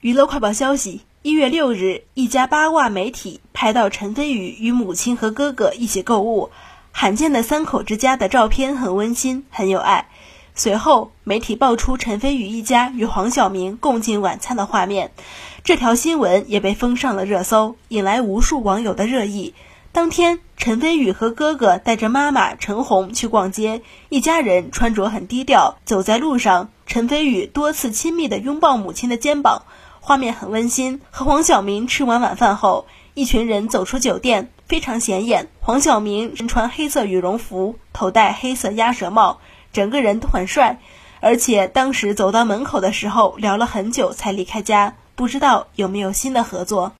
娱乐快报消息：一月六日，一家八卦媒体拍到陈飞宇与母亲和哥哥一起购物，罕见的三口之家的照片很温馨，很有爱。随后，媒体爆出陈飞宇一家与黄晓明共进晚餐的画面，这条新闻也被封上了热搜，引来无数网友的热议。当天，陈飞宇和哥哥带着妈妈陈红去逛街，一家人穿着很低调，走在路上，陈飞宇多次亲密地拥抱母亲的肩膀。画面很温馨。和黄晓明吃完晚饭后，一群人走出酒店，非常显眼。黄晓明身穿黑色羽绒服，头戴黑色鸭舌帽，整个人都很帅。而且当时走到门口的时候，聊了很久才离开家，不知道有没有新的合作。